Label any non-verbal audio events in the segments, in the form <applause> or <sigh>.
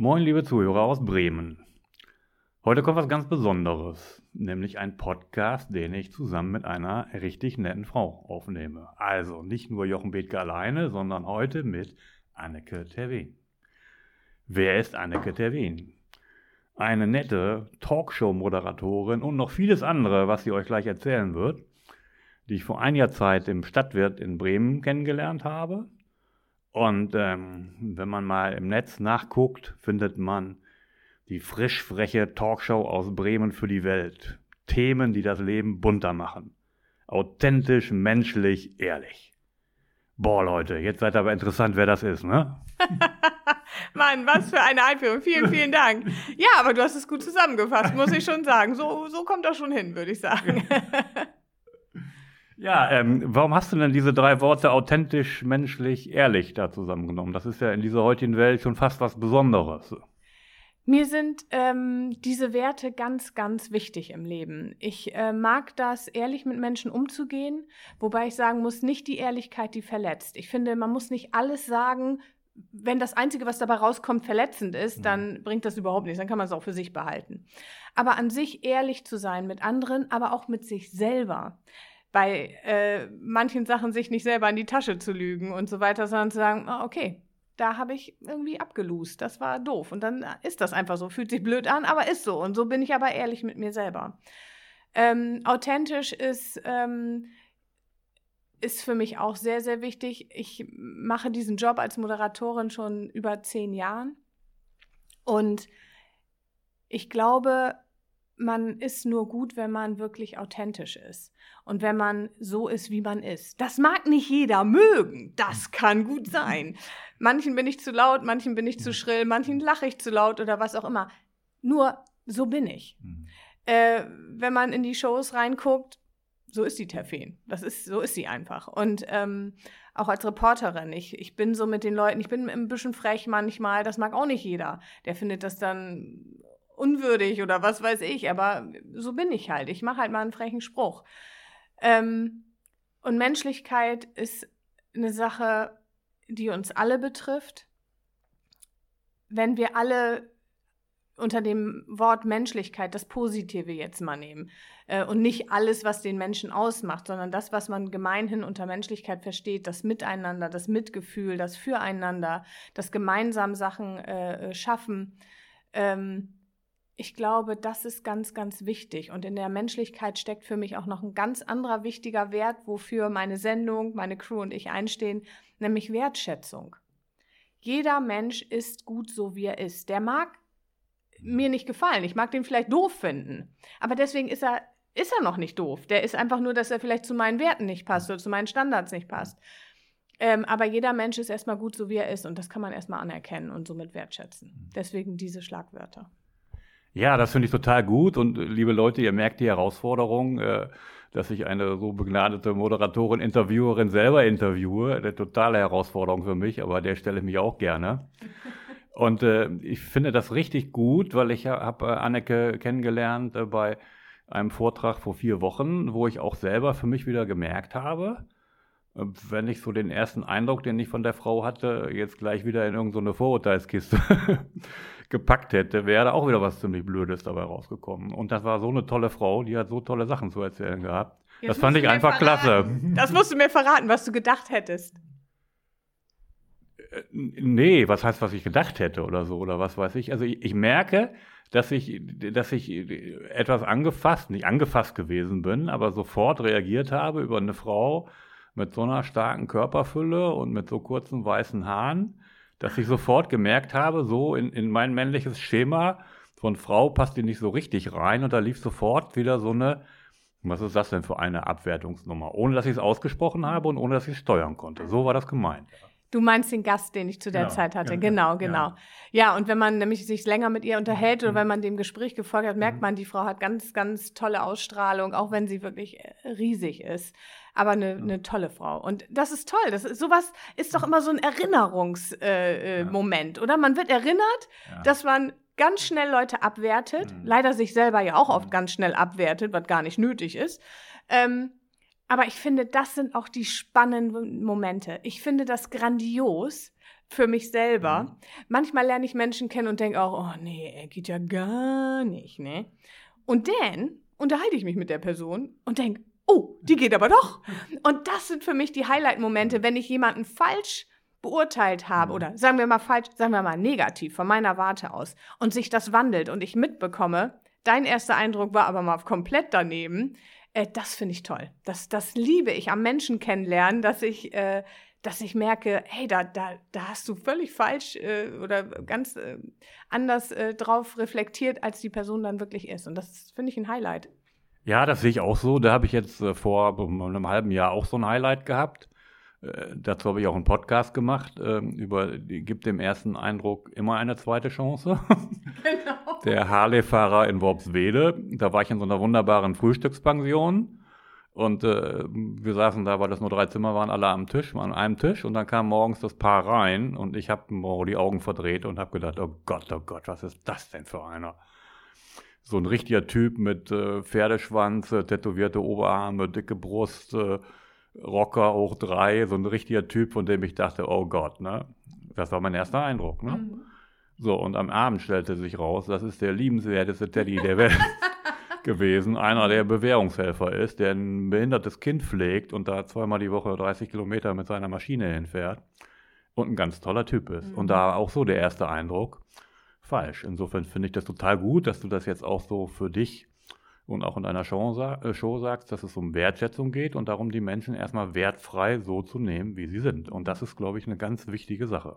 Moin, liebe Zuhörer aus Bremen. Heute kommt was ganz Besonderes, nämlich ein Podcast, den ich zusammen mit einer richtig netten Frau aufnehme. Also nicht nur Jochen Bethke alleine, sondern heute mit Anneke Terwin. Wer ist Anneke Terwin? Eine nette Talkshow-Moderatorin und noch vieles andere, was sie euch gleich erzählen wird, die ich vor einiger Zeit im Stadtwirt in Bremen kennengelernt habe und ähm, wenn man mal im Netz nachguckt, findet man die frisch freche Talkshow aus Bremen für die Welt. Themen, die das Leben bunter machen. Authentisch, menschlich, ehrlich. Boah, Leute, jetzt seid aber interessant, wer das ist, ne? <laughs> Mann, was für eine Einführung. Vielen, vielen Dank. Ja, aber du hast es gut zusammengefasst, muss ich schon sagen. So, so kommt das schon hin, würde ich sagen. <laughs> Ja, ähm, warum hast du denn diese drei Worte authentisch, menschlich, ehrlich da zusammengenommen? Das ist ja in dieser heutigen Welt schon fast was Besonderes. Mir sind ähm, diese Werte ganz, ganz wichtig im Leben. Ich äh, mag das, ehrlich mit Menschen umzugehen, wobei ich sagen muss, nicht die Ehrlichkeit, die verletzt. Ich finde, man muss nicht alles sagen, wenn das Einzige, was dabei rauskommt, verletzend ist, dann mhm. bringt das überhaupt nichts. Dann kann man es auch für sich behalten. Aber an sich ehrlich zu sein mit anderen, aber auch mit sich selber bei äh, manchen Sachen sich nicht selber in die Tasche zu lügen und so weiter, sondern zu sagen, oh, okay, da habe ich irgendwie abgelust, das war doof. Und dann ist das einfach so, fühlt sich blöd an, aber ist so. Und so bin ich aber ehrlich mit mir selber. Ähm, authentisch ist, ähm, ist für mich auch sehr, sehr wichtig. Ich mache diesen Job als Moderatorin schon über zehn Jahren. Und ich glaube, man ist nur gut, wenn man wirklich authentisch ist und wenn man so ist, wie man ist. Das mag nicht jeder mögen, das kann gut sein. Manchen bin ich zu laut, manchen bin ich zu schrill, manchen lache ich zu laut oder was auch immer. Nur so bin ich. Mhm. Äh, wenn man in die Shows reinguckt, so ist die Terfen. Das ist, so ist sie einfach. Und ähm, auch als Reporterin, ich, ich bin so mit den Leuten, ich bin ein bisschen frech manchmal, das mag auch nicht jeder. Der findet das dann unwürdig oder was weiß ich, aber so bin ich halt. Ich mache halt mal einen frechen Spruch. Ähm, und Menschlichkeit ist eine Sache, die uns alle betrifft. Wenn wir alle unter dem Wort Menschlichkeit das Positive jetzt mal nehmen äh, und nicht alles, was den Menschen ausmacht, sondern das, was man gemeinhin unter Menschlichkeit versteht, das Miteinander, das Mitgefühl, das Füreinander, das gemeinsam Sachen äh, schaffen. Ähm, ich glaube, das ist ganz, ganz wichtig. Und in der Menschlichkeit steckt für mich auch noch ein ganz anderer wichtiger Wert, wofür meine Sendung, meine Crew und ich einstehen, nämlich Wertschätzung. Jeder Mensch ist gut so, wie er ist. Der mag mir nicht gefallen. Ich mag den vielleicht doof finden. Aber deswegen ist er, ist er noch nicht doof. Der ist einfach nur, dass er vielleicht zu meinen Werten nicht passt oder zu meinen Standards nicht passt. Ähm, aber jeder Mensch ist erstmal gut so, wie er ist. Und das kann man erstmal anerkennen und somit wertschätzen. Deswegen diese Schlagwörter. Ja, das finde ich total gut. Und äh, liebe Leute, ihr merkt die Herausforderung, äh, dass ich eine so begnadete Moderatorin, Interviewerin selber interviewe. Eine totale Herausforderung für mich, aber der stelle ich mich auch gerne. <laughs> Und äh, ich finde das richtig gut, weil ich habe äh, Anneke kennengelernt äh, bei einem Vortrag vor vier Wochen, wo ich auch selber für mich wieder gemerkt habe, wenn ich so den ersten Eindruck, den ich von der Frau hatte, jetzt gleich wieder in irgendeine so Vorurteilskiste <laughs> gepackt hätte, wäre da auch wieder was ziemlich Blödes dabei rausgekommen. Und das war so eine tolle Frau, die hat so tolle Sachen zu erzählen gehabt. Jetzt das fand ich einfach verraten. klasse. Das musst du mir verraten, was du gedacht hättest. Äh, nee, was heißt, was ich gedacht hätte oder so, oder was weiß ich. Also ich, ich merke, dass ich, dass ich etwas angefasst, nicht angefasst gewesen bin, aber sofort reagiert habe über eine Frau mit so einer starken Körperfülle und mit so kurzen weißen Haaren dass ich sofort gemerkt habe, so in, in mein männliches Schema von Frau passt die nicht so richtig rein und da lief sofort wieder so eine, was ist das denn für eine Abwertungsnummer, ohne dass ich es ausgesprochen habe und ohne dass ich es steuern konnte. So war das gemeint. Du meinst den Gast, den ich zu der genau, Zeit hatte. Genau, genau. Ja. ja. und wenn man nämlich sich länger mit ihr unterhält oder mhm. wenn man dem Gespräch gefolgt hat, merkt mhm. man, die Frau hat ganz, ganz tolle Ausstrahlung, auch wenn sie wirklich äh, riesig ist. Aber eine, eine tolle Frau. Und das ist toll. Das ist, sowas ist doch immer so ein Erinnerungsmoment, äh, äh, ja. oder? Man wird erinnert, ja. dass man ganz schnell Leute abwertet, mhm. leider sich selber ja auch oft mhm. ganz schnell abwertet, was gar nicht nötig ist. Ähm, aber ich finde, das sind auch die spannenden Momente. Ich finde das grandios, für mich selber. Mhm. Manchmal lerne ich Menschen kennen und denke auch, oh nee, er geht ja gar nicht, ne? Und dann unterhalte ich mich mit der Person und denke, oh, die geht aber doch. Und das sind für mich die Highlight-Momente, wenn ich jemanden falsch beurteilt habe oder sagen wir mal falsch, sagen wir mal negativ von meiner Warte aus und sich das wandelt und ich mitbekomme, dein erster Eindruck war aber mal komplett daneben, äh, das finde ich toll. Das, das liebe ich am Menschen kennenlernen, dass ich, äh, dass ich merke, hey, da, da, da hast du völlig falsch äh, oder ganz äh, anders äh, drauf reflektiert, als die Person dann wirklich ist. Und das finde ich ein Highlight. Ja, das sehe ich auch so. Da habe ich jetzt äh, vor einem halben Jahr auch so ein Highlight gehabt. Äh, dazu habe ich auch einen Podcast gemacht äh, über gibt dem ersten Eindruck immer eine zweite Chance. <laughs> Genau. Der Harley-Fahrer in Worpswede. Da war ich in so einer wunderbaren Frühstückspension. Und äh, wir saßen da, weil das nur drei Zimmer waren, alle am Tisch, an einem Tisch. Und dann kam morgens das Paar rein und ich habe die Augen verdreht und habe gedacht, oh Gott, oh Gott, was ist das denn für einer? So ein richtiger Typ mit äh, Pferdeschwanz, äh, tätowierte Oberarme, dicke Brust, äh, Rocker hoch drei, so ein richtiger Typ, von dem ich dachte, oh Gott, ne? Das war mein erster Eindruck, ne? Mhm. So, und am Abend stellte sich raus, das ist der liebenswerteste Teddy der Welt <laughs> gewesen. Einer, der Bewährungshelfer ist, der ein behindertes Kind pflegt und da zweimal die Woche 30 Kilometer mit seiner Maschine hinfährt und ein ganz toller Typ ist. Mhm. Und da auch so der erste Eindruck falsch. Insofern finde ich das total gut, dass du das jetzt auch so für dich und auch in deiner Show, äh, Show sagst, dass es um Wertschätzung geht und darum, die Menschen erstmal wertfrei so zu nehmen, wie sie sind. Und das ist, glaube ich, eine ganz wichtige Sache.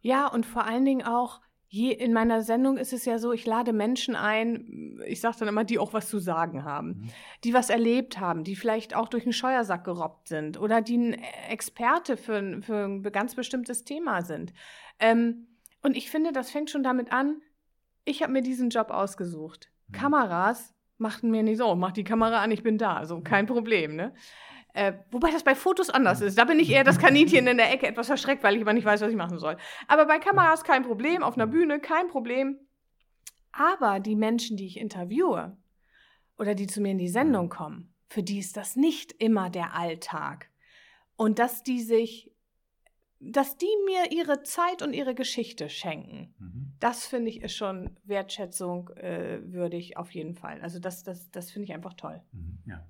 Ja, und vor allen Dingen auch, je, in meiner Sendung ist es ja so, ich lade Menschen ein, ich sage dann immer, die auch was zu sagen haben, mhm. die was erlebt haben, die vielleicht auch durch einen Scheuersack gerobbt sind oder die ein Experte für, für ein ganz bestimmtes Thema sind. Ähm, und ich finde, das fängt schon damit an, ich habe mir diesen Job ausgesucht. Mhm. Kameras machten mir nicht so, mach die Kamera an, ich bin da. So, kein Problem, ne? Äh, wobei das bei Fotos anders ist. Da bin ich eher das <laughs> Kaninchen in der Ecke etwas verschreckt, weil ich immer nicht weiß, was ich machen soll. Aber bei Kameras kein Problem, auf einer Bühne kein Problem. Aber die Menschen, die ich interviewe oder die zu mir in die Sendung kommen, für die ist das nicht immer der Alltag. Und dass die sich dass die mir ihre Zeit und ihre Geschichte schenken. Mhm. Das finde ich ist schon Wertschätzung äh, würdig auf jeden Fall. Also das, das, das finde ich einfach toll. Mhm, ja.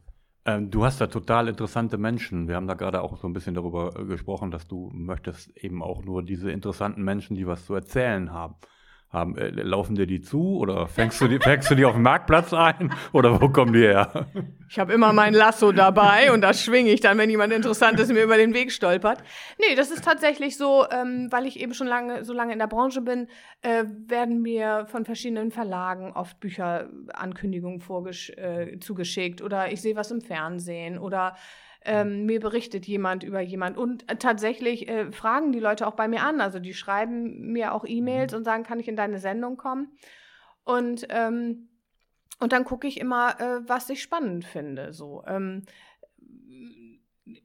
Ähm, du hast da total interessante Menschen. Wir haben da gerade auch so ein bisschen darüber äh, gesprochen, dass du möchtest eben auch nur diese interessanten Menschen, die was zu erzählen haben haben, äh, laufen dir die zu oder fängst du die, fängst du die auf dem Marktplatz ein oder wo kommen die her? Ich habe immer mein Lasso dabei und das schwinge ich dann, wenn jemand Interessantes mir über den Weg stolpert. Nee, das ist tatsächlich so, ähm, weil ich eben schon lange, so lange in der Branche bin, äh, werden mir von verschiedenen Verlagen oft Bücherankündigungen äh, zugeschickt oder ich sehe was im Fernsehen oder ähm, mir berichtet jemand über jemand. Und äh, tatsächlich äh, fragen die Leute auch bei mir an. Also die schreiben mir auch E-Mails mhm. und sagen, kann ich in deine Sendung kommen? Und, ähm, und dann gucke ich immer, äh, was ich spannend finde. So. Ähm,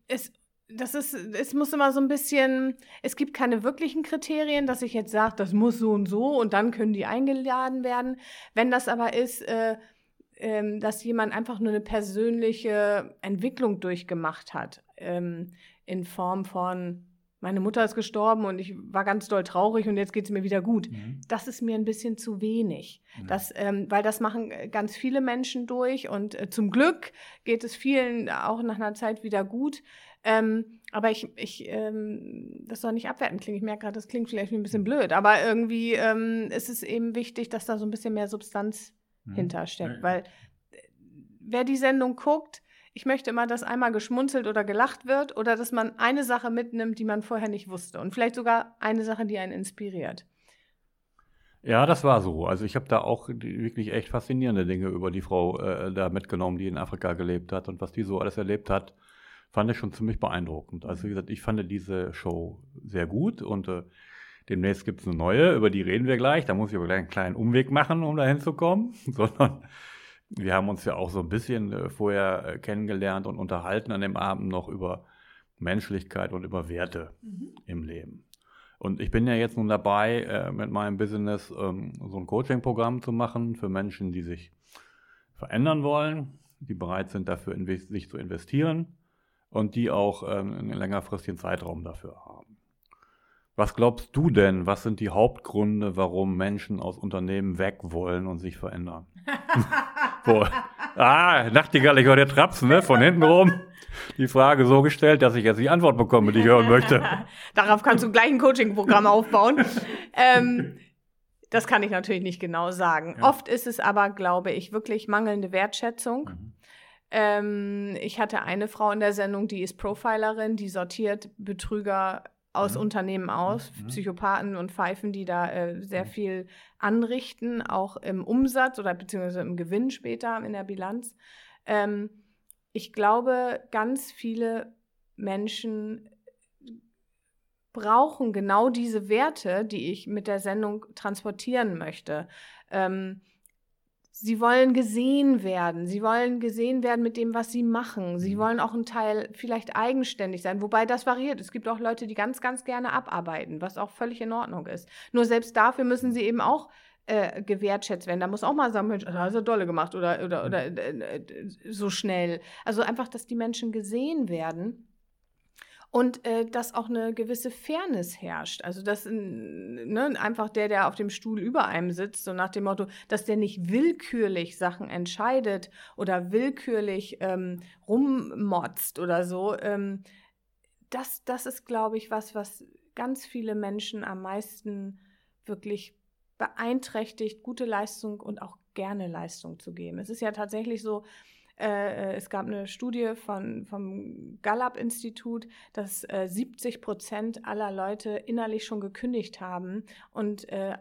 es, das ist, es muss immer so ein bisschen, es gibt keine wirklichen Kriterien, dass ich jetzt sage, das muss so und so und dann können die eingeladen werden. Wenn das aber ist, äh, ähm, dass jemand einfach nur eine persönliche Entwicklung durchgemacht hat, ähm, in Form von, meine Mutter ist gestorben und ich war ganz doll traurig und jetzt geht es mir wieder gut. Mhm. Das ist mir ein bisschen zu wenig. Mhm. Das, ähm, weil das machen ganz viele Menschen durch und äh, zum Glück geht es vielen auch nach einer Zeit wieder gut. Ähm, aber ich, ich ähm, das soll nicht abwerten klingen. Ich merke gerade, das klingt vielleicht ein bisschen blöd, aber irgendwie ähm, ist es eben wichtig, dass da so ein bisschen mehr Substanz mhm. hintersteckt. Ja. Weil äh, wer die Sendung guckt, ich möchte immer, dass einmal geschmunzelt oder gelacht wird oder dass man eine Sache mitnimmt, die man vorher nicht wusste und vielleicht sogar eine Sache, die einen inspiriert. Ja, das war so. Also ich habe da auch wirklich echt faszinierende Dinge über die Frau äh, da mitgenommen, die in Afrika gelebt hat und was die so alles erlebt hat, fand ich schon ziemlich beeindruckend. Also wie gesagt, ich fand diese Show sehr gut und äh, Demnächst gibt es eine neue, über die reden wir gleich. Da muss ich aber gleich einen kleinen Umweg machen, um da hinzukommen. <laughs> Sondern wir haben uns ja auch so ein bisschen äh, vorher äh, kennengelernt und unterhalten an dem Abend noch über Menschlichkeit und über Werte mhm. im Leben. Und ich bin ja jetzt nun dabei, äh, mit meinem Business ähm, so ein Coaching-Programm zu machen für Menschen, die sich verändern wollen, die bereit sind, dafür sich zu investieren und die auch ähm, einen längerfristigen Zeitraum dafür haben. Was glaubst du denn, was sind die Hauptgründe, warum Menschen aus Unternehmen weg wollen und sich verändern? <laughs> Ah, Nachtigall, ich höre dir Trapsen, ne? Von hinten rum. Die Frage so gestellt, dass ich jetzt die Antwort bekomme, die ich hören möchte. <laughs> Darauf kannst du gleich ein Coaching-Programm aufbauen. ähm, das kann ich natürlich nicht genau sagen. Ja. Oft ist es aber, glaube ich, wirklich mangelnde Wertschätzung. Mhm. Ähm, ich hatte eine Frau in der Sendung, die ist Profilerin, die sortiert Betrüger aus mhm. Unternehmen aus, mhm. Psychopathen und Pfeifen, die da äh, sehr mhm. viel anrichten, auch im Umsatz oder beziehungsweise im Gewinn später in der Bilanz. Ähm, ich glaube, ganz viele Menschen brauchen genau diese Werte, die ich mit der Sendung transportieren möchte. Ähm, Sie wollen gesehen werden. Sie wollen gesehen werden mit dem, was sie machen. Sie mhm. wollen auch ein Teil vielleicht eigenständig sein, wobei das variiert. Es gibt auch Leute, die ganz, ganz gerne abarbeiten, was auch völlig in Ordnung ist. Nur selbst dafür müssen sie eben auch äh, gewertschätzt werden. Da muss auch mal sagen, Mensch, da hast du dolle gemacht oder, oder, oder mhm. äh, äh, so schnell. Also einfach, dass die Menschen gesehen werden und äh, dass auch eine gewisse Fairness herrscht. Also dass ne, einfach der, der auf dem Stuhl über einem sitzt, so nach dem Motto, dass der nicht willkürlich Sachen entscheidet oder willkürlich ähm, rummotzt oder so. Ähm, das, das ist, glaube ich, was, was ganz viele Menschen am meisten wirklich beeinträchtigt, gute Leistung und auch gerne Leistung zu geben. Es ist ja tatsächlich so, äh, es gab eine Studie von, vom Gallup-Institut, dass äh, 70 Prozent aller Leute innerlich schon gekündigt haben und äh, äh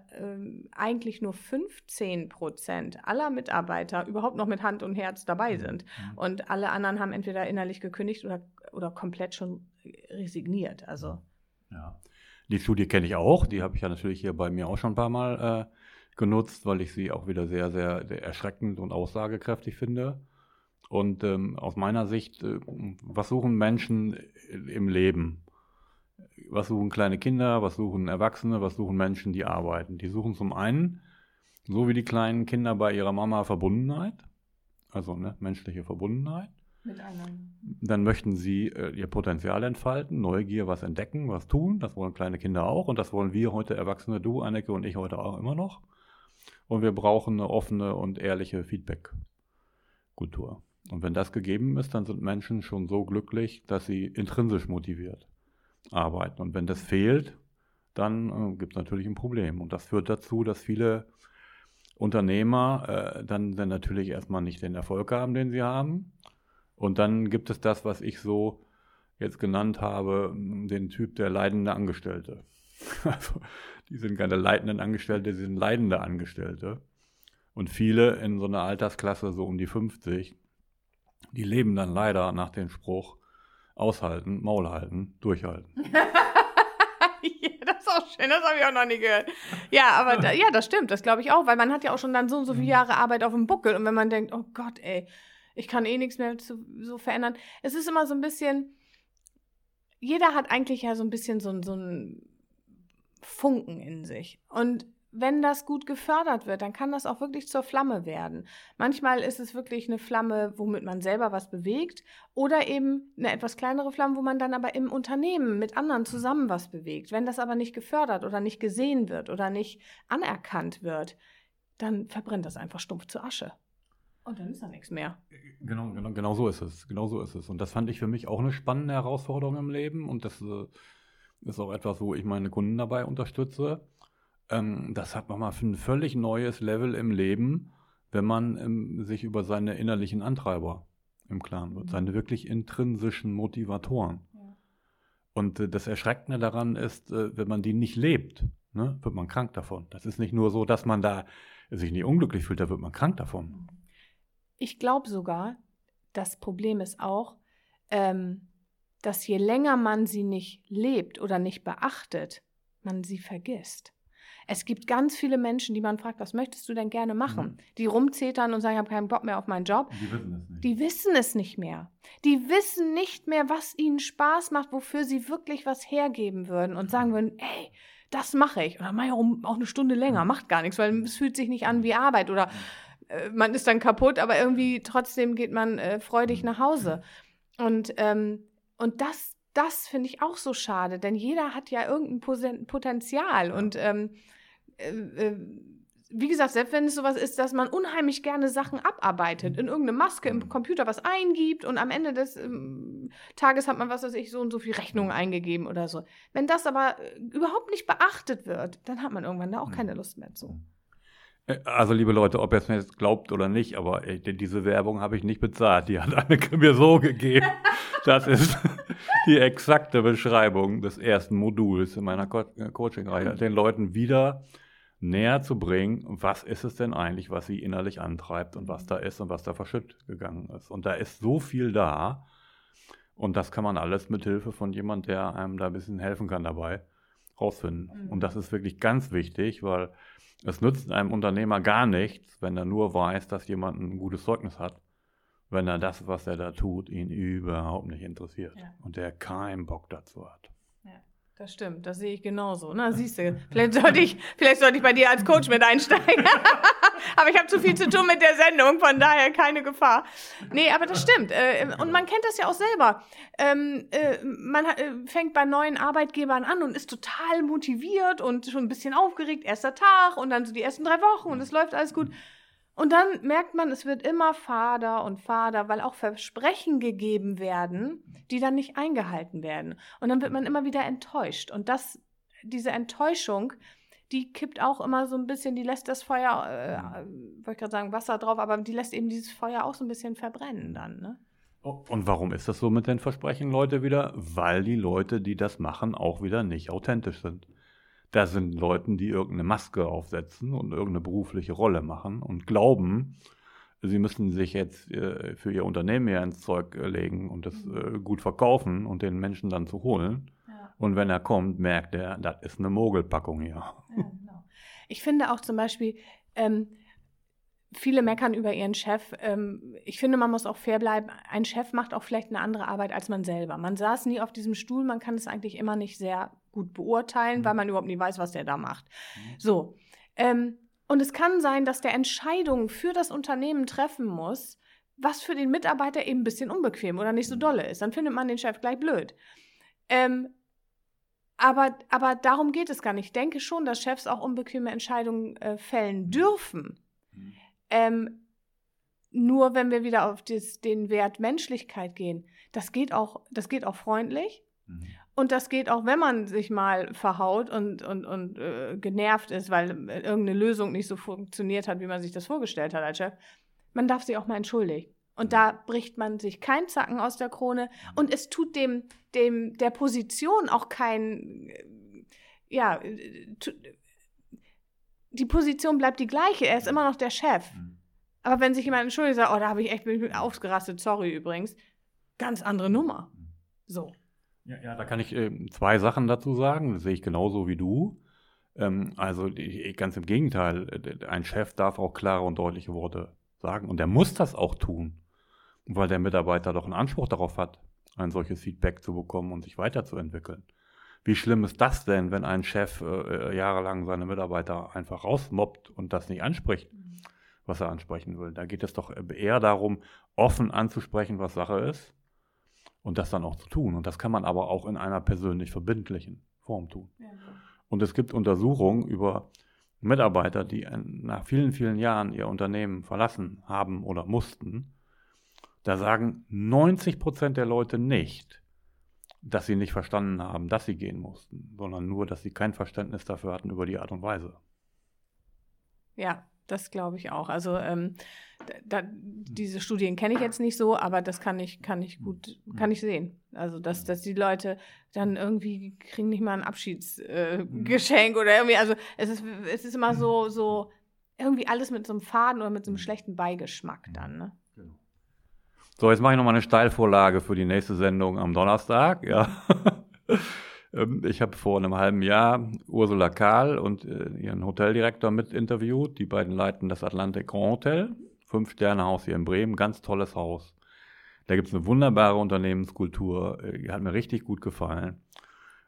eigentlich nur 15 Prozent aller Mitarbeiter überhaupt noch mit Hand und Herz dabei mhm. sind. Mhm. Und alle anderen haben entweder innerlich gekündigt oder, oder komplett schon resigniert. Also. Ja. Die Studie kenne ich auch. Die habe ich ja natürlich hier bei mir auch schon ein paar Mal äh, genutzt, weil ich sie auch wieder sehr, sehr, sehr erschreckend und aussagekräftig finde. Und ähm, aus meiner Sicht, äh, was suchen Menschen im Leben? Was suchen kleine Kinder, was suchen Erwachsene, was suchen Menschen, die arbeiten? Die suchen zum einen, so wie die kleinen Kinder bei ihrer Mama, Verbundenheit, also ne, menschliche Verbundenheit. Mit anderen. Dann möchten sie äh, ihr Potenzial entfalten, Neugier, was entdecken, was tun. Das wollen kleine Kinder auch und das wollen wir heute Erwachsene, du, Anneke und ich heute auch immer noch. Und wir brauchen eine offene und ehrliche Feedback-Kultur. Und wenn das gegeben ist, dann sind Menschen schon so glücklich, dass sie intrinsisch motiviert arbeiten. Und wenn das fehlt, dann äh, gibt es natürlich ein Problem. Und das führt dazu, dass viele Unternehmer äh, dann, dann natürlich erstmal nicht den Erfolg haben, den sie haben. Und dann gibt es das, was ich so jetzt genannt habe, den Typ der leidende Angestellte. <laughs> Also, die sind keine leitenden Angestellte, sie sind leidende Angestellte. Und viele in so einer Altersklasse, so um die 50, die leben dann leider nach dem Spruch aushalten, Maul halten, durchhalten. <laughs> ja, das ist auch schön, das habe ich auch noch nie gehört. Ja, aber da, ja, das stimmt, das glaube ich auch, weil man hat ja auch schon dann so und so viele mhm. Jahre Arbeit auf dem Buckel und wenn man denkt, oh Gott, ey, ich kann eh nichts mehr zu, so verändern. Es ist immer so ein bisschen, jeder hat eigentlich ja so ein bisschen so, so ein Funken in sich. Und wenn das gut gefördert wird, dann kann das auch wirklich zur Flamme werden. Manchmal ist es wirklich eine Flamme, womit man selber was bewegt oder eben eine etwas kleinere Flamme, wo man dann aber im Unternehmen mit anderen zusammen was bewegt. Wenn das aber nicht gefördert oder nicht gesehen wird oder nicht anerkannt wird, dann verbrennt das einfach stumpf zu Asche. Und dann ist da nichts mehr. Genau, genau, genau so ist es. Genau so ist es. Und das fand ich für mich auch eine spannende Herausforderung im Leben. Und das äh, ist auch etwas, wo ich meine Kunden dabei unterstütze ähm, das hat nochmal ein völlig neues Level im Leben, wenn man ähm, sich über seine innerlichen Antreiber im Klaren wird, mhm. seine wirklich intrinsischen Motivatoren. Ja. Und äh, das Erschreckende daran ist, äh, wenn man die nicht lebt, ne, wird man krank davon. Das ist nicht nur so, dass man da sich nicht unglücklich fühlt, da wird man krank davon. Ich glaube sogar, das Problem ist auch, ähm, dass je länger man sie nicht lebt oder nicht beachtet, man sie vergisst. Es gibt ganz viele Menschen, die man fragt, was möchtest du denn gerne machen? Mhm. Die rumzetern und sagen, ich habe keinen Bock mehr auf meinen Job. Die wissen es nicht. Die wissen es nicht mehr. Die wissen nicht mehr, was ihnen Spaß macht, wofür sie wirklich was hergeben würden und sagen würden, ey, das mache ich. Oder mache ich auch eine Stunde länger, mhm. macht gar nichts, weil es fühlt sich nicht an wie Arbeit oder äh, man ist dann kaputt, aber irgendwie trotzdem geht man äh, freudig mhm. nach Hause. Und, ähm, und das das finde ich auch so schade, denn jeder hat ja irgendein Potenzial und ähm, äh, äh, wie gesagt, selbst wenn es sowas ist, dass man unheimlich gerne Sachen abarbeitet, in irgendeine Maske im Computer was eingibt und am Ende des ähm, Tages hat man, was weiß ich, so und so viel Rechnungen eingegeben oder so. Wenn das aber äh, überhaupt nicht beachtet wird, dann hat man irgendwann da auch keine Lust mehr zu. Äh, also, liebe Leute, ob ihr es mir jetzt glaubt oder nicht, aber diese Werbung habe ich nicht bezahlt. Die hat Anneke mir so gegeben. <laughs> Das ist <laughs> die exakte Beschreibung des ersten Moduls in meiner Co äh, Coaching-Reihe. Den Leuten wieder näher zu bringen, was ist es denn eigentlich, was sie innerlich antreibt und was da ist und was da verschüttet gegangen ist. Und da ist so viel da. Und das kann man alles mit Hilfe von jemand, der einem da ein bisschen helfen kann dabei, rausfinden. Mhm. Und das ist wirklich ganz wichtig, weil es nützt einem Unternehmer gar nichts, wenn er nur weiß, dass jemand ein gutes Zeugnis hat, wenn er das, was er da tut, ihn überhaupt nicht interessiert ja. und der keinen Bock dazu hat. Das stimmt, das sehe ich genauso. Na, siehst du, vielleicht sollte ich, vielleicht sollte ich bei dir als Coach mit einsteigen. <laughs> aber ich habe zu viel zu tun mit der Sendung, von daher keine Gefahr. Nee, aber das stimmt. Äh, und man kennt das ja auch selber. Ähm, äh, man äh, fängt bei neuen Arbeitgebern an und ist total motiviert und schon ein bisschen aufgeregt. Erster Tag und dann so die ersten drei Wochen und es läuft alles gut. Und dann merkt man, es wird immer fader und fader, weil auch Versprechen gegeben werden, die dann nicht eingehalten werden. Und dann wird man immer wieder enttäuscht. Und das, diese Enttäuschung, die kippt auch immer so ein bisschen, die lässt das Feuer, äh, wollte ich gerade sagen, Wasser drauf, aber die lässt eben dieses Feuer auch so ein bisschen verbrennen dann, ne? Oh, und warum ist das so mit den Versprechen, Leute, wieder? Weil die Leute, die das machen, auch wieder nicht authentisch sind. Da sind Leute, die irgendeine Maske aufsetzen und irgendeine berufliche Rolle machen und glauben, sie müssen sich jetzt äh, für ihr Unternehmen ja ins Zeug äh, legen und das äh, gut verkaufen und den Menschen dann zu holen. Ja. Und wenn er kommt, merkt er, das ist eine Mogelpackung hier. Ja, genau. Ich finde auch zum Beispiel, ähm, viele meckern über ihren Chef. Ähm, ich finde, man muss auch fair bleiben. Ein Chef macht auch vielleicht eine andere Arbeit als man selber. Man saß nie auf diesem Stuhl, man kann es eigentlich immer nicht sehr gut beurteilen, mhm. weil man überhaupt nicht weiß, was der da macht. Mhm. So. Ähm, und es kann sein, dass der Entscheidungen für das Unternehmen treffen muss, was für den Mitarbeiter eben ein bisschen unbequem oder nicht so mhm. dolle ist. Dann findet man den Chef gleich blöd. Ähm, aber, aber darum geht es gar nicht. Ich denke schon, dass Chefs auch unbequeme Entscheidungen äh, fällen dürfen. Mhm. Ähm, nur wenn wir wieder auf das, den Wert Menschlichkeit gehen, das geht auch, das geht auch freundlich. Mhm. Und das geht auch, wenn man sich mal verhaut und, und, und äh, genervt ist, weil irgendeine Lösung nicht so funktioniert hat, wie man sich das vorgestellt hat als Chef. Man darf sich auch mal entschuldigen. Und mhm. da bricht man sich kein Zacken aus der Krone. Mhm. Und es tut dem, dem der Position auch kein, äh, ja, äh, die Position bleibt die gleiche. Er ist immer noch der Chef. Mhm. Aber wenn sich jemand entschuldigt, sagt, oh, da habe ich echt bin ich ausgerastet, sorry übrigens, ganz andere Nummer. So. Ja, ja da kann ich äh, zwei Sachen dazu sagen. Das sehe ich genauso wie du. Ähm, also die, ganz im Gegenteil, äh, ein Chef darf auch klare und deutliche Worte sagen. Und er muss das auch tun, weil der Mitarbeiter doch einen Anspruch darauf hat, ein solches Feedback zu bekommen und sich weiterzuentwickeln. Wie schlimm ist das denn, wenn ein Chef äh, äh, jahrelang seine Mitarbeiter einfach rausmobbt und das nicht anspricht, mhm. was er ansprechen will? Da geht es doch eher darum, offen anzusprechen, was Sache ist und das dann auch zu tun. Und das kann man aber auch in einer persönlich verbindlichen Form tun. Ja. Und es gibt Untersuchungen über Mitarbeiter, die nach vielen, vielen Jahren ihr Unternehmen verlassen haben oder mussten. Da sagen 90 Prozent der Leute nicht, dass sie nicht verstanden haben, dass sie gehen mussten, sondern nur, dass sie kein Verständnis dafür hatten über die Art und Weise. Ja, das glaube ich auch. Also ähm, da, diese Studien kenne ich jetzt nicht so, aber das kann ich, kann ich gut, kann ich sehen. Also dass, dass die Leute dann irgendwie kriegen nicht mal ein Abschiedsgeschenk äh, oder irgendwie. Also es ist, es ist immer so, so irgendwie alles mit so einem Faden oder mit so einem schlechten Beigeschmack dann. Ne? So, jetzt mache ich nochmal eine Steilvorlage für die nächste Sendung am Donnerstag. Ja. <laughs> Ähm, ich habe vor einem halben Jahr Ursula Kahl und äh, ihren Hoteldirektor mit interviewt. Die beiden leiten das Atlantic Grand Hotel, Fünf-Sterne-Haus hier in Bremen, ganz tolles Haus. Da gibt es eine wunderbare Unternehmenskultur, äh, hat mir richtig gut gefallen.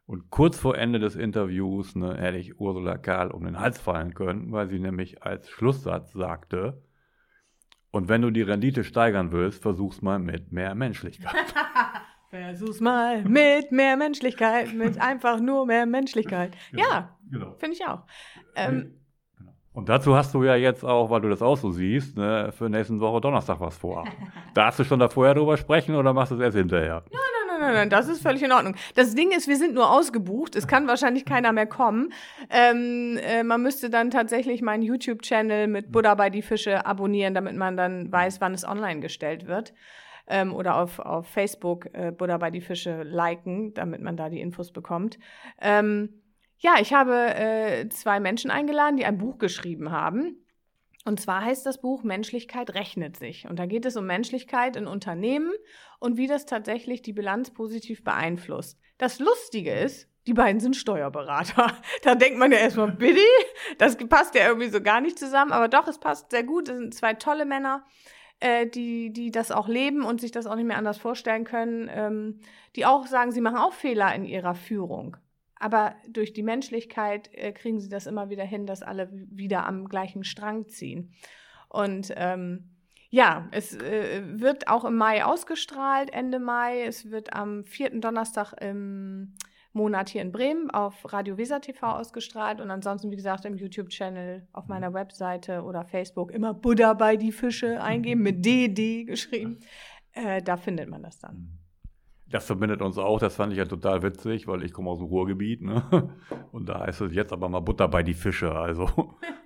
Und kurz vor Ende des Interviews ne, hätte ich Ursula Kahl um den Hals fallen können, weil sie nämlich als Schlusssatz sagte, und wenn du die Rendite steigern willst, versuch's mal mit mehr Menschlichkeit. <laughs> Versuch's mal mit mehr Menschlichkeit, mit einfach nur mehr Menschlichkeit. Genau, Ja, Genau. finde ich auch. Ähm, Und dazu hast du ja jetzt auch, weil du das auch so siehst, ne, für nächsten Woche Donnerstag was vor. Darfst du schon da vorher drüber sprechen oder machst du es erst hinterher? Nein, nein, nein, nein, das ist völlig in Ordnung. Das Ding ist, wir sind nur ausgebucht. Es kann wahrscheinlich keiner mehr kommen. Ähm, äh, man müsste dann tatsächlich meinen YouTube-Channel mit Buddha bei die Fische abonnieren, damit man dann weiß, wann es online gestellt wird. Ähm, oder auf, auf Facebook äh, Buddha bei die Fische liken, damit man da die Infos bekommt. Ähm, ja, ich habe äh, zwei Menschen eingeladen, die ein Buch geschrieben haben. Und zwar heißt das Buch Menschlichkeit rechnet sich. Und da geht es um Menschlichkeit in Unternehmen und wie das tatsächlich die Bilanz positiv beeinflusst. Das Lustige ist, die beiden sind Steuerberater. <laughs> Da denkt man ja erstmal, bitte, das passt ja irgendwie so gar nicht zusammen. Aber doch, es passt sehr gut. Es sind zwei tolle Männer, äh, die, die das auch leben und sich das auch nicht mehr anders vorstellen können. Ähm, die auch sagen, sie machen auch Fehler in ihrer Führung. Aber durch die Menschlichkeit äh, kriegen sie das immer wieder hin, dass alle wieder am gleichen Strang ziehen. Und ähm, ja, es äh, wird auch im Mai ausgestrahlt, Ende Mai. Es wird am vierten Donnerstag im Monat hier in Bremen auf Radio Weser TV ausgestrahlt und ansonsten, wie gesagt, im YouTube-Channel, auf meiner Webseite oder Facebook immer Buddha bei die Fische eingeben, mit DD geschrieben. Äh, da findet man das dann. Das verbindet uns auch, das fand ich ja total witzig, weil ich komme aus dem Ruhrgebiet, ne? Und da heißt es jetzt aber mal Butter bei die Fische, also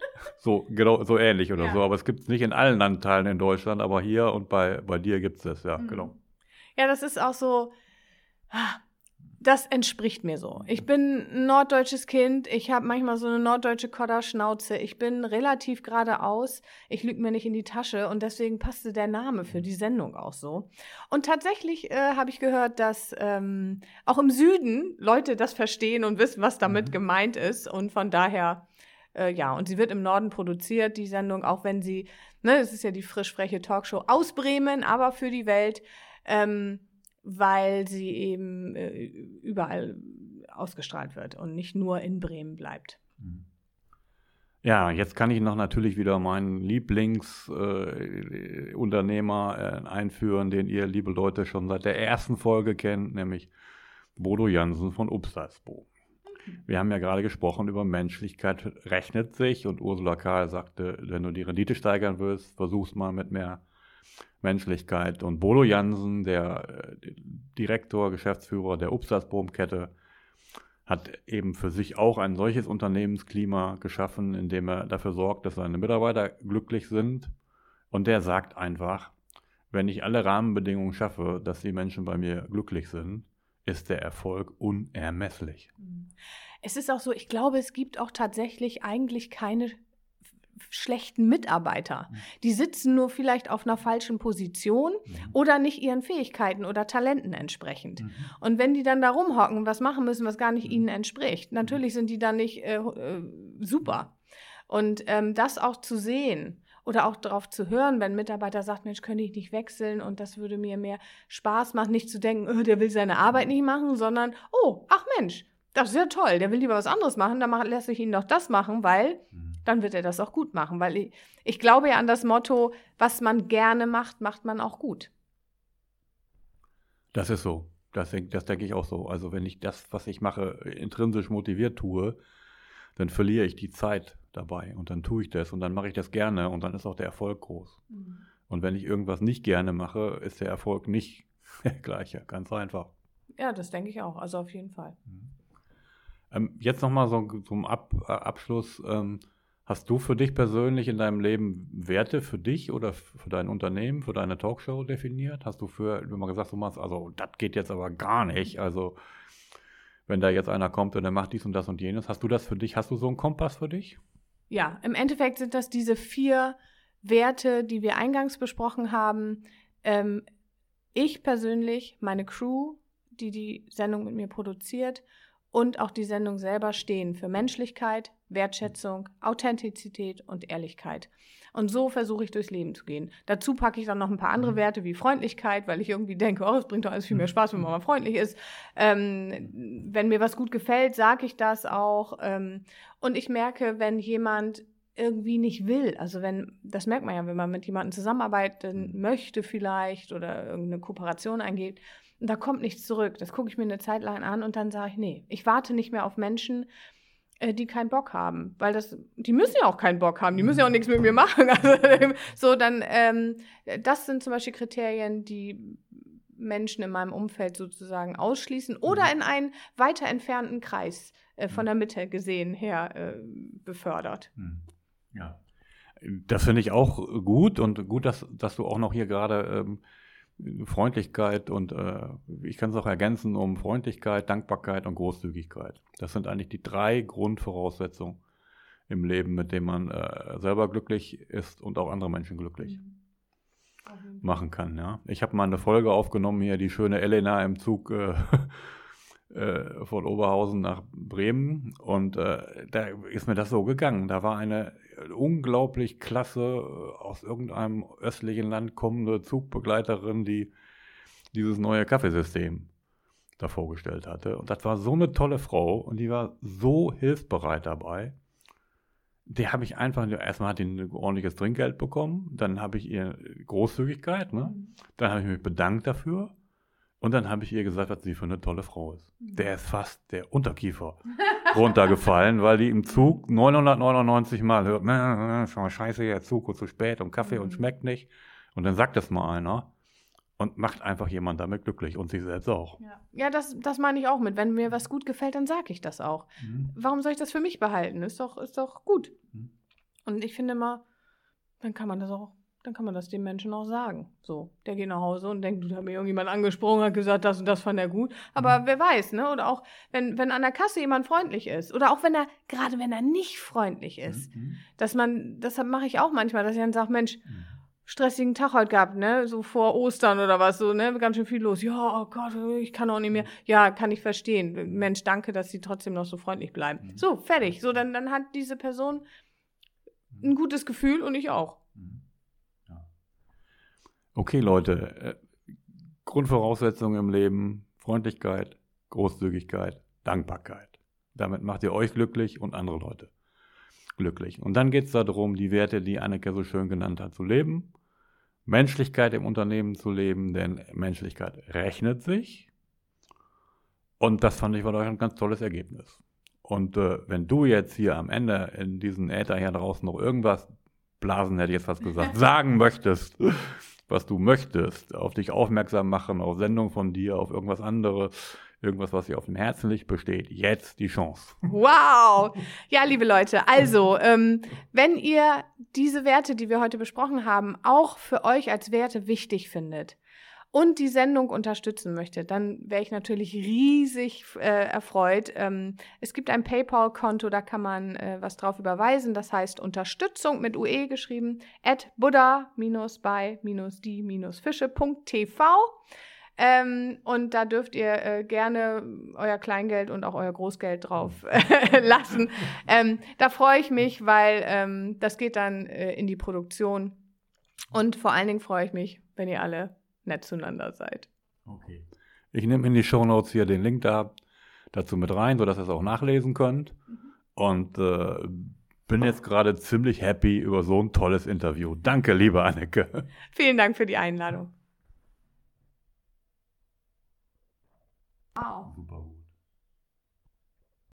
<laughs> so genau so ähnlich oder Ja. so. Aber es gibt es nicht in allen Landteilen in Deutschland, aber hier und bei, bei dir gibt es das, ja, Mhm. genau. Ja, das ist auch so, das entspricht mir so. Ich bin ein norddeutsches Kind, ich habe manchmal so eine norddeutsche Kodderschnauze, ich bin relativ geradeaus, ich lüge mir nicht in die Tasche und deswegen passte der Name für die Sendung auch so. Und tatsächlich äh, habe ich gehört, dass ähm, auch im Süden Leute das verstehen und wissen, was damit Mhm. gemeint ist und von daher äh, ja, und sie wird im Norden produziert, die Sendung, auch wenn sie, ne, es ist ja die frisch freche Talkshow aus Bremen, aber für die Welt, ähm, weil sie eben äh, überall ausgestrahlt wird und nicht nur in Bremen bleibt. Ja, jetzt kann ich noch natürlich wieder meinen Lieblingsunternehmer äh, einführen, den ihr, liebe Leute, schon seit der ersten Folge kennt, nämlich Bodo Jansen von Upsalzbo. Wir haben ja gerade gesprochen über Menschlichkeit rechnet sich und Ursula Karl sagte, wenn du die Rendite steigern willst, versuch's mal mit mehr Menschlichkeit. Und Bodo Jansen, der äh, Direktor, Geschäftsführer der Upsalzboom-Kette, hat eben für sich auch ein solches Unternehmensklima geschaffen, indem er dafür sorgt, dass seine Mitarbeiter glücklich sind. Und der sagt einfach, wenn ich alle Rahmenbedingungen schaffe, dass die Menschen bei mir glücklich sind, ist der Erfolg unermesslich. Es ist auch so, ich glaube, es gibt auch tatsächlich eigentlich keine schlechten Mitarbeiter. Die sitzen nur vielleicht auf einer falschen Position oder nicht ihren Fähigkeiten oder Talenten entsprechend. Und wenn die dann da rumhocken was machen müssen, was gar nicht ihnen entspricht, natürlich sind die dann nicht äh, äh, super. Und ähm, das auch zu sehen oder auch darauf zu hören, wenn ein Mitarbeiter sagt, Mensch, könnte ich nicht wechseln und das würde mir mehr Spaß machen, nicht zu denken, oh, der will seine Arbeit nicht machen, sondern, oh, ach Mensch, das ist ja toll, der will lieber was anderes machen, dann mach, lasse ich ihn doch das machen, weil dann wird er das auch gut machen. Weil ich, ich glaube ja an das Motto, was man gerne macht, macht man auch gut. Das ist so. Das, das denke ich auch so. Also wenn ich das, was ich mache, intrinsisch motiviert tue, dann verliere ich die Zeit dabei und dann tue ich das und dann mache ich das gerne und dann ist auch der Erfolg groß. Und wenn ich irgendwas nicht gerne mache, ist der Erfolg nicht <laughs> der gleiche. Ganz einfach. Ja, das denke ich auch. Also auf jeden Fall. Ähm, jetzt nochmal so zum Ab äh, Abschluss. Ähm, hast du für dich persönlich in deinem Leben Werte für dich oder für dein Unternehmen, für deine Talkshow definiert? Hast du für, wenn man gesagt, du machst, also das geht jetzt aber gar nicht. Also wenn da jetzt einer kommt und der macht dies und das und jenes, hast du das für dich? Hast du so einen Kompass für dich? Ja, im Endeffekt sind das diese vier Werte, die wir eingangs besprochen haben. Ähm, ich persönlich, meine Crew, die die Sendung mit mir produziert und auch die Sendung selber stehen für Menschlichkeit, Wertschätzung, Authentizität und Ehrlichkeit. Und so versuche ich durchs Leben zu gehen. Dazu packe ich dann noch ein paar andere Werte wie Freundlichkeit, weil ich irgendwie denke, oh, es bringt doch alles viel mehr Spaß, wenn man mal freundlich ist. Ähm, wenn mir was gut gefällt, sage ich das auch. Ähm, und ich merke, wenn jemand irgendwie nicht will. Also wenn, das merkt man ja, wenn man mit jemandem zusammenarbeiten Mhm. möchte vielleicht oder irgendeine Kooperation eingeht und da kommt nichts zurück. Das gucke ich mir eine Zeit lang an und dann sage ich, nee, ich warte nicht mehr auf Menschen, äh, die keinen Bock haben. Weil das, die müssen ja auch keinen Bock haben, die müssen ja auch nichts mit mir machen. <laughs> Also, so, dann, ähm, das sind zum Beispiel Kriterien, die Menschen in meinem Umfeld sozusagen ausschließen oder Mhm. in einen weiter entfernten Kreis äh, von der Mitte gesehen her äh, befördert. Hm. Ja. Das finde ich auch gut und gut, dass, dass du auch noch hier gerade ähm, Freundlichkeit und äh, ich kann es auch ergänzen um Freundlichkeit, Dankbarkeit und Großzügigkeit. Das sind eigentlich die drei Grundvoraussetzungen im Leben, mit denen man äh, selber glücklich ist und auch andere Menschen glücklich machen kann. Ja. Ich habe mal eine Folge aufgenommen hier, die schöne Elena im Zug äh, <laughs> äh, von Oberhausen nach Bremen und äh, da ist mir das so gegangen. Da war eine unglaublich klasse äh, aus irgendeinem östlichen Land kommende Zugbegleiterin, die dieses neue Kaffeesystem da vorgestellt hatte. Und das war so eine tolle Frau und die war so hilfsbereit dabei. Der habe ich einfach, erstmal hat die ein ordentliches Trinkgeld bekommen, dann habe ich ihr Großzügigkeit, ne? Dann habe ich mich bedankt dafür und dann habe ich ihr gesagt, was sie für eine tolle Frau ist. Der ist fast der Unterkiefer <laughs> runtergefallen, weil die im Zug 999 Mal hört, "Äh, äh, schon mal scheiße, der Zug ist zu spät und Kaffee und Mhm. schmeckt nicht. Und dann sagt das mal einer und macht einfach jemand damit glücklich und sich selbst auch. Ja, ja das, das meine ich auch mit. Wenn mir was gut gefällt, dann sage ich das auch. Warum soll ich das für mich behalten? Ist doch, ist doch gut. Mhm. Und ich finde immer, dann kann man das auch, dann kann man das den Menschen auch sagen. So, der geht nach Hause und denkt, du, da hat mir irgendjemand angesprochen, hat gesagt, das und das fand er gut. Aber Mhm. wer weiß, ne? Oder auch, wenn, wenn an der Kasse jemand freundlich ist. Oder auch wenn er, gerade wenn er nicht freundlich ist. Mhm. Dass man, deshalb mache ich auch manchmal, dass ich dann sage, Mensch, Mhm. stressigen Tag heute gehabt, ne? So vor Ostern oder was, so, ne? Ganz schön viel los. Ja, oh Gott, ich kann auch nicht mehr. Ja, kann ich verstehen. Mensch, danke, dass Sie trotzdem noch so freundlich bleiben. Mhm. So, fertig. So, dann, dann hat diese Person ein gutes Gefühl und ich auch. Okay, Leute. Äh, Grundvoraussetzungen im Leben: Freundlichkeit, Großzügigkeit, Dankbarkeit. Damit macht ihr euch glücklich und andere Leute glücklich. Und dann geht es darum, die Werte, die Anneke so schön genannt hat, zu leben. Menschlichkeit im Unternehmen zu leben, denn Menschlichkeit rechnet sich. Und das fand ich war doch ein ganz tolles Ergebnis. Und äh, wenn du jetzt hier am Ende in diesen Äther hier draußen noch irgendwas, Blasen hätte ich jetzt was gesagt, <laughs> sagen möchtest, was du möchtest, auf dich aufmerksam machen, auf Sendung von dir, auf irgendwas anderes, irgendwas, was dir auf dem Herzen liegt, besteht jetzt die Chance. Wow! Ja, liebe Leute, also, ähm, wenn ihr diese Werte, die wir heute besprochen haben, auch für euch als Werte wichtig findet und die Sendung unterstützen möchtet, dann wäre ich natürlich riesig äh, erfreut. Ähm, es gibt ein PayPal-Konto, da kann man äh, was drauf überweisen. Das heißt Unterstützung mit UE geschrieben, at buddha-by-die-fische.tv. Ähm, und da dürft ihr äh, gerne euer Kleingeld und auch euer Großgeld drauf äh, <laughs> lassen. Ähm, da freue ich mich, weil ähm, das geht dann äh, in die Produktion. Und vor allen Dingen freue ich mich, wenn ihr alle nett zueinander seid. Okay. Ich nehme in die Shownotes hier den Link da dazu mit rein, sodass ihr es auch nachlesen könnt. Und äh, bin jetzt gerade ziemlich happy über so ein tolles Interview. Danke, liebe Anneke. <laughs> Vielen Dank für die Einladung. Wow. Super